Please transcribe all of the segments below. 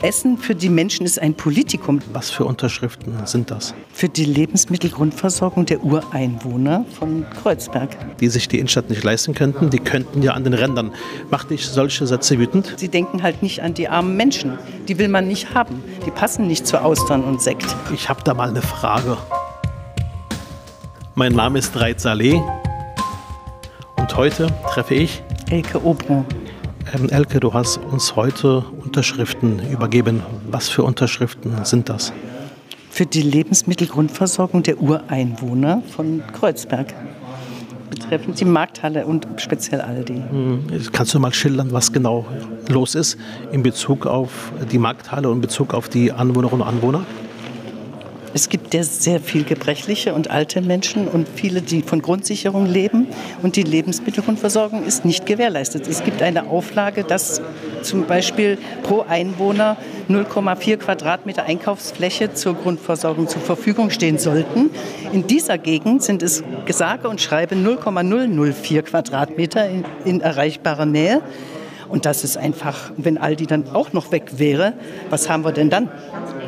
Essen für die Menschen ist ein Politikum. Was für Unterschriften sind das? Für die Lebensmittelgrundversorgung der Ureinwohner von Kreuzberg. Die sich die Innenstadt nicht leisten könnten, die könnten ja an den Rändern. Macht dich solche Sätze wütend? Sie denken halt nicht an die armen Menschen. Die will man nicht haben. Die passen nicht zu Austern und Sekt. Ich habe da mal eine Frage. Mein Name ist Reit Saleh und heute treffe ich Elke Obro. Ähm, Elke, du hast uns heute Unterschriften übergeben. Was für Unterschriften sind das? Für die Lebensmittelgrundversorgung der Ureinwohner von Kreuzberg. Betreffend die Markthalle und speziell Aldi. Hm, kannst du mal schildern, was genau los ist in Bezug auf die Markthalle und in Bezug auf die Anwohnerinnen und Anwohner? Es gibt sehr viel gebrechliche und alte Menschen und viele, die von Grundsicherung leben und die Lebensmittelgrundversorgung ist nicht gewährleistet. Es gibt eine Auflage, dass zum Beispiel pro Einwohner 0,4 Quadratmeter Einkaufsfläche zur Grundversorgung zur Verfügung stehen sollten. In dieser Gegend sind es gesage und schreibe 0,004 Quadratmeter in, in erreichbarer Nähe. Und das ist einfach, wenn Aldi dann auch noch weg wäre, was haben wir denn dann?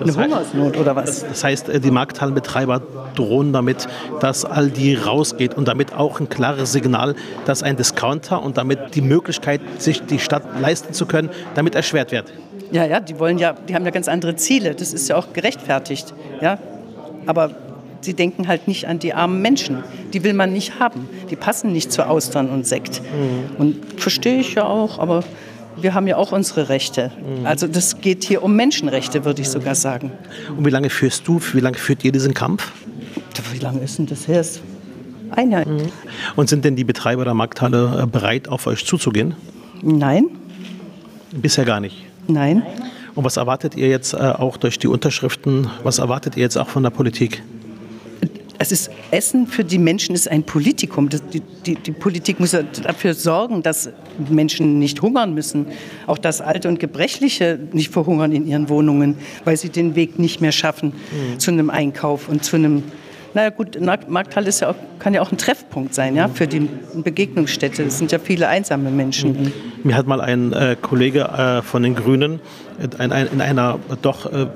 Eine Hungersnot oder was? Das heißt, äh, die Markthallenbetreiber drohen damit, dass Aldi rausgeht und damit auch ein klares Signal, dass ein Discounter und damit die Möglichkeit, sich die Stadt leisten zu können, damit erschwert wird. Ja, ja, die wollen ja, die haben ja ganz andere Ziele. Das ist ja auch gerechtfertigt. Ja, aber sie denken halt nicht an die armen Menschen. Die will man nicht haben. Die passen nicht zu Austern und Sekt. Mhm. Und verstehe ich ja auch, aber wir haben ja auch unsere Rechte. Mhm. Also das geht hier um Menschenrechte, würde ich sogar sagen. Und wie lange führst du, wie lange führt ihr diesen Kampf? Wie lange ist denn das her? Ein Jahr. Mhm. Und sind denn die Betreiber der Markthalle äh, bereit, auf euch zuzugehen? Nein. Bisher gar nicht? Nein. Und was erwartet ihr jetzt äh, auch durch die Unterschriften, was erwartet ihr jetzt auch von der Politik? Es ist Essen für die Menschen ist ein Politikum. Die, die, die, Politik muss dafür sorgen, dass Menschen nicht hungern müssen. Auch dass Alte und Gebrechliche nicht verhungern in ihren Wohnungen, weil sie den Weg nicht mehr schaffen mhm. zu einem Einkauf und zu einem naja gut, Markthalle ist ja auch, kann ja auch ein Treffpunkt sein, ja, für die Begegnungsstätte. Es sind ja viele einsame Menschen. Mhm. Mir hat mal ein äh, Kollege äh, von den Grünen äh, in, in einer doch äh,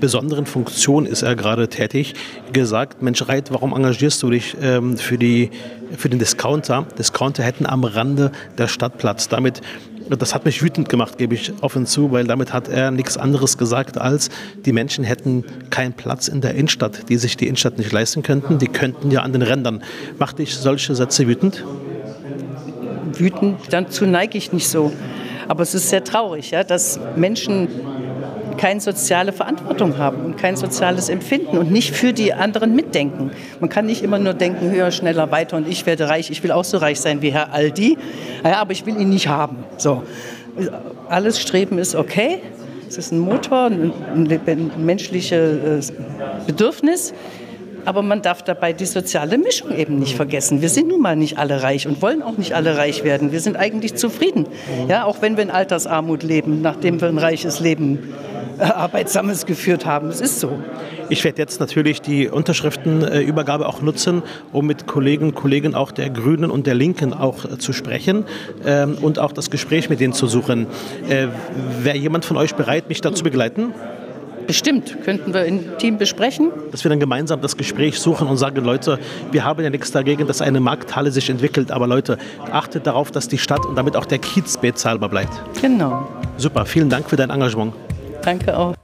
besonderen Funktion ist er gerade tätig, gesagt, Mensch Reit, warum engagierst du dich ähm, für, die, für den Discounter? Discounter hätten am Rande der Stadt Platz. Damit das hat mich wütend gemacht, gebe ich offen zu, weil damit hat er nichts anderes gesagt, als die Menschen hätten keinen Platz in der Innenstadt, die sich die Innenstadt nicht leisten könnten. Die könnten ja an den Rändern. Macht dich solche Sätze wütend? Wütend, dazu neige ich nicht so. Aber es ist sehr traurig, ja, dass Menschen keine soziale Verantwortung haben und kein soziales Empfinden und nicht für die anderen mitdenken. Man kann nicht immer nur denken, höher, schneller, weiter und ich werde reich, ich will auch so reich sein wie Herr Aldi, ja, aber ich will ihn nicht haben. So. Alles Streben ist okay, es ist ein Motor, ein, ein menschliches äh, Bedürfnis. Aber man darf dabei die soziale Mischung eben nicht vergessen. Wir sind nun mal nicht alle reich und wollen auch nicht alle reich werden. Wir sind eigentlich zufrieden. Ja, auch wenn wir in Altersarmut leben, nachdem wir ein reiches Leben Arbeitsames geführt haben. Es ist so. Ich werde jetzt natürlich die Unterschriftenübergabe auch nutzen, um mit Kollegen und Kollegen auch der Grünen und der Linken auch äh, zu sprechen ähm, und auch das Gespräch mit denen zu suchen. Äh, Wäre jemand von euch bereit, mich dazu begleiten? Bestimmt, könnten wir im Team besprechen. Dass wir dann gemeinsam das Gespräch suchen und sagen, Leute, wir haben ja nichts dagegen, dass eine Markthalle sich entwickelt, aber Leute, achtet darauf, dass die Stadt und damit auch der Kiez bezahlbar bleibt. Genau. Super, vielen Dank für dein Engagement. Danke auch.